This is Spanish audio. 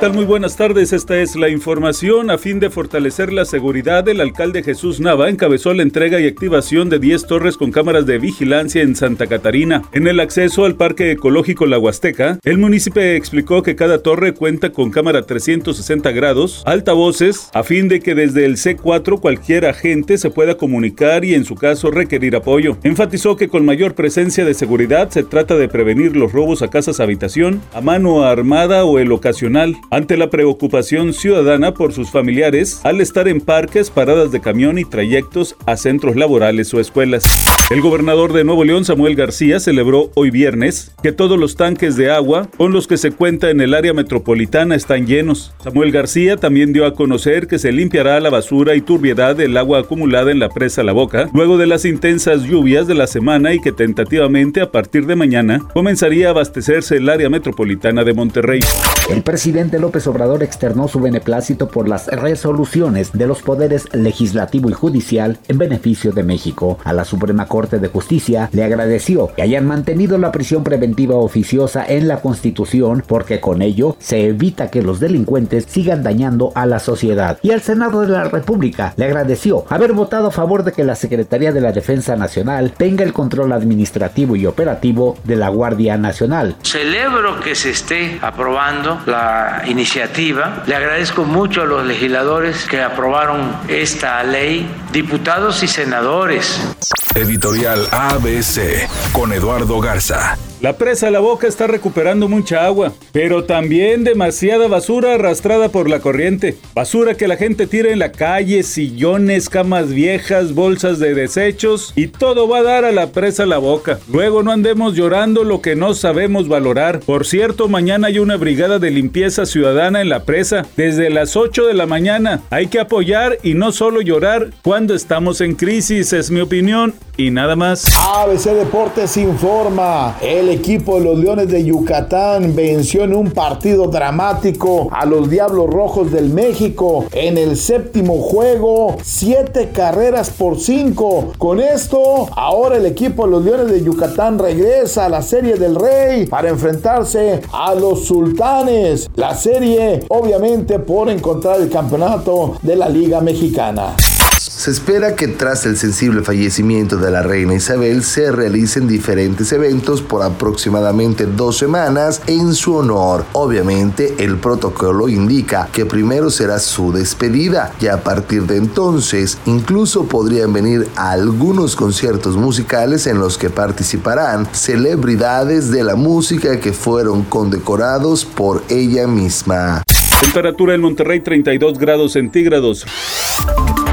tal? Muy buenas tardes. Esta es la información. A fin de fortalecer la seguridad, el alcalde Jesús Nava encabezó la entrega y activación de 10 torres con cámaras de vigilancia en Santa Catarina. En el acceso al Parque Ecológico La Huasteca, el municipio explicó que cada torre cuenta con cámara 360 grados, altavoces, a fin de que desde el C4 cualquier agente se pueda comunicar y en su caso requerir apoyo. Enfatizó que con mayor presencia de seguridad se trata de prevenir los robos a casas habitación, a mano armada o el ocasional ante la preocupación ciudadana por sus familiares al estar en parques, paradas de camión y trayectos a centros laborales o escuelas. El gobernador de Nuevo León, Samuel García, celebró hoy viernes que todos los tanques de agua con los que se cuenta en el área metropolitana están llenos. Samuel García también dio a conocer que se limpiará la basura y turbiedad del agua acumulada en la presa La Boca luego de las intensas lluvias de la semana y que tentativamente a partir de mañana comenzaría a abastecerse el área metropolitana de Monterrey. El presidente López Obrador externó su beneplácito por las resoluciones de los poderes legislativo y judicial en beneficio de México. A la Suprema Corte de Justicia le agradeció que hayan mantenido la prisión preventiva oficiosa en la Constitución porque con ello se evita que los delincuentes sigan dañando a la sociedad. Y al Senado de la República le agradeció haber votado a favor de que la Secretaría de la Defensa Nacional tenga el control administrativo y operativo de la Guardia Nacional. Celebro que se esté aprobando la iniciativa. Le agradezco mucho a los legisladores que aprobaron esta ley, diputados y senadores. Editorial ABC con Eduardo Garza. La presa La Boca está recuperando mucha agua, pero también demasiada basura arrastrada por la corriente. Basura que la gente tira en la calle, sillones, camas viejas, bolsas de desechos y todo va a dar a la presa La Boca. Luego no andemos llorando lo que no sabemos valorar. Por cierto, mañana hay una brigada de limpieza ciudadana en la presa desde las 8 de la mañana. Hay que apoyar y no solo llorar cuando estamos en crisis, es mi opinión y nada más. ABC Deportes informa. Equipo de los Leones de Yucatán venció en un partido dramático a los Diablos Rojos del México en el séptimo juego, siete carreras por cinco. Con esto, ahora el equipo de los Leones de Yucatán regresa a la Serie del Rey para enfrentarse a los Sultanes. La serie, obviamente, por encontrar el campeonato de la Liga Mexicana. Se espera que tras el sensible fallecimiento de la reina Isabel se realicen diferentes eventos por aproximadamente dos semanas en su honor. Obviamente el protocolo indica que primero será su despedida y a partir de entonces incluso podrían venir algunos conciertos musicales en los que participarán celebridades de la música que fueron condecorados por ella misma. Temperatura en Monterrey 32 grados centígrados.